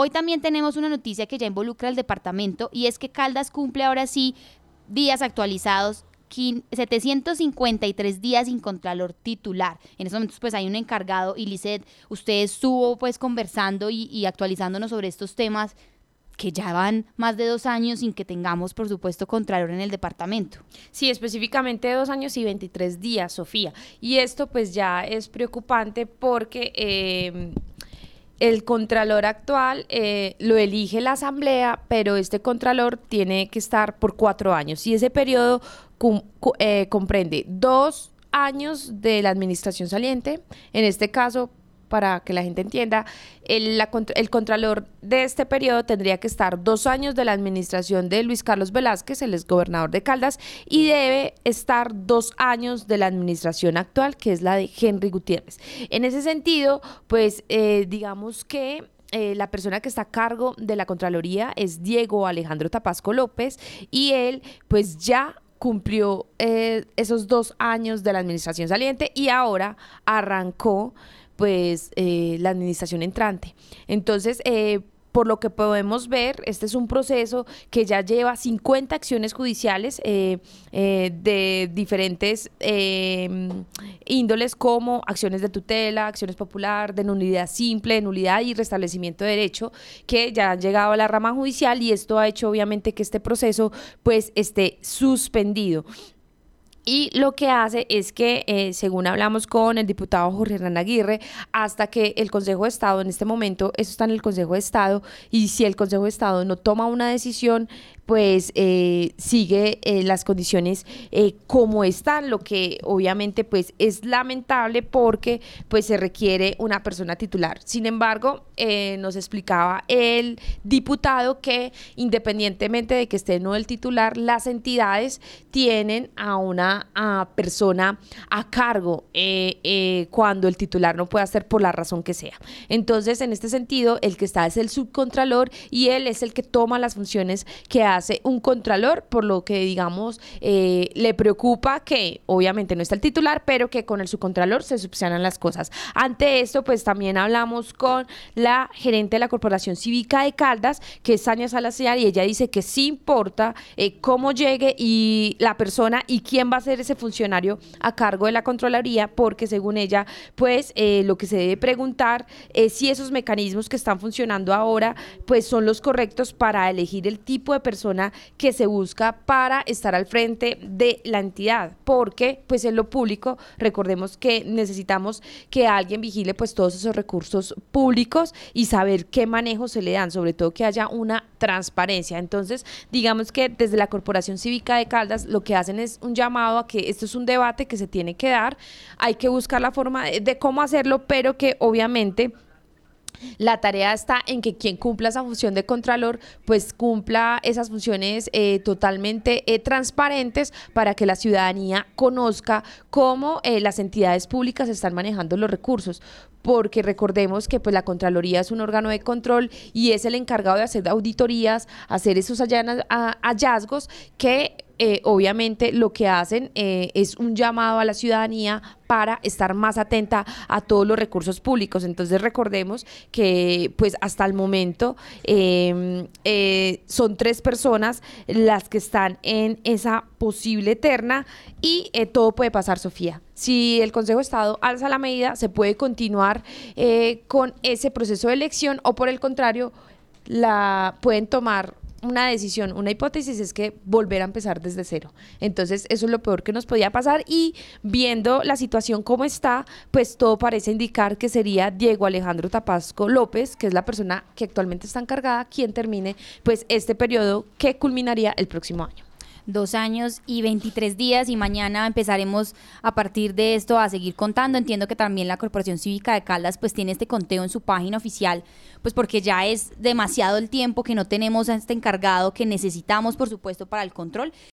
Hoy también tenemos una noticia que ya involucra al departamento y es que Caldas cumple ahora sí días actualizados 753 días sin contralor titular. En estos momentos pues hay un encargado y usted estuvo pues conversando y, y, actualizándonos sobre estos temas que ya van más de dos años sin que tengamos, por supuesto, contralor en el departamento. Sí, específicamente dos años y 23 días, Sofía. Y esto pues ya es preocupante porque... Eh, el contralor actual eh, lo elige la asamblea, pero este contralor tiene que estar por cuatro años. Y ese periodo eh, comprende dos años de la administración saliente, en este caso para que la gente entienda, el, el, contralor de este periodo tendría que estar dos años de la administración de Luis Carlos Velázquez, el exgobernador de Caldas, y debe estar dos años de la administración actual, que es la de Henry Gutiérrez. En ese sentido, pues eh, digamos que eh, la persona que está a cargo de la Contraloría es Diego Alejandro Tapasco López y él pues ya cumplió eh, esos dos años de la administración saliente y ahora arrancó pues eh, la administración entrante. Entonces, eh, por lo que podemos ver, este es un proceso que ya lleva 50 acciones judiciales eh, de diferentes índoles como acciones de tutela, acciones popular, de nulidad simple, nulidad y restablecimiento de derecho, que ya han llegado a la rama judicial y esto ha hecho obviamente que este proceso pues esté suspendido. Y lo que hace es que, eh, según hablamos con el diputado Jorge Hernán Aguirre, hasta que el Consejo de Estado, en este momento, eso está en el Consejo de Estado, y si el Consejo de Estado no toma una decisión, pues eh, sigue eh, las condiciones como están, lo que obviamente pues es lamentable porque pues se requiere una persona titular. Sin embargo, nos explicaba el diputado que independientemente de que esté no el titular, las entidades tienen a una persona a cargo cuando el titular no puede hacer por la razón que sea. Entonces, en este sentido, el que está es el subcontralor y él es el que toma las funciones que hace un contralor, por lo que digamos eh, le preocupa que obviamente no está el titular, pero que con el subcontralor se subsanan las cosas. Ante esto, pues también hablamos con la gerente de la Corporación Cívica de Caldas, que es Sania Salazar, y ella dice que sí importa eh, cómo llegue y la persona y quién va a ser ese funcionario a cargo de la Contraloría, porque según ella, pues eh, lo que se debe preguntar es si esos mecanismos que están funcionando ahora, pues son los correctos para elegir el tipo de persona que se busca para estar al frente de la entidad, porque pues en lo público recordemos que necesitamos que alguien vigile pues todos esos recursos públicos y saber qué manejo se le dan, sobre todo que haya una transparencia. Entonces, digamos que desde la Corporación Cívica de Caldas lo que hacen es un llamado a que esto es un debate que se tiene que dar, hay que buscar la forma de cómo hacerlo, pero que obviamente la tarea está en que quien cumpla esa función de contralor, pues cumpla esas funciones eh, totalmente eh, transparentes para que la ciudadanía conozca cómo eh, las entidades públicas están manejando los recursos. Porque recordemos que pues la Contraloría es un órgano de control y es el encargado de hacer auditorías, hacer esos hallazgos que eh, obviamente lo que hacen eh, es un llamado a la ciudadanía para estar más atenta a todos los recursos públicos. Entonces recordemos que pues hasta el momento em, eh, son tres personas las que están en esa posible terna y todo puede pasar, Sofía. Si el Consejo de Estado alza la medida, se puede continuar con ese proceso de elección o por el contrario, la pueden tomar una decisión, una hipótesis es que volver a empezar desde cero. Entonces, eso es lo peor que nos podía pasar y viendo la situación como está, pues todo parece indicar que sería Diego Alejandro Tapasco López, que es la persona que actualmente está encargada, quien termine pues este periodo que culminaría el próximo año dos años y 23 días y mañana empezaremos a partir de esto a seguir contando. Entiendo que también la Corporación Cívica de Caldas pues tiene este conteo en su página oficial, pues porque ya es demasiado el tiempo que no tenemos a este encargado que necesitamos por supuesto para el control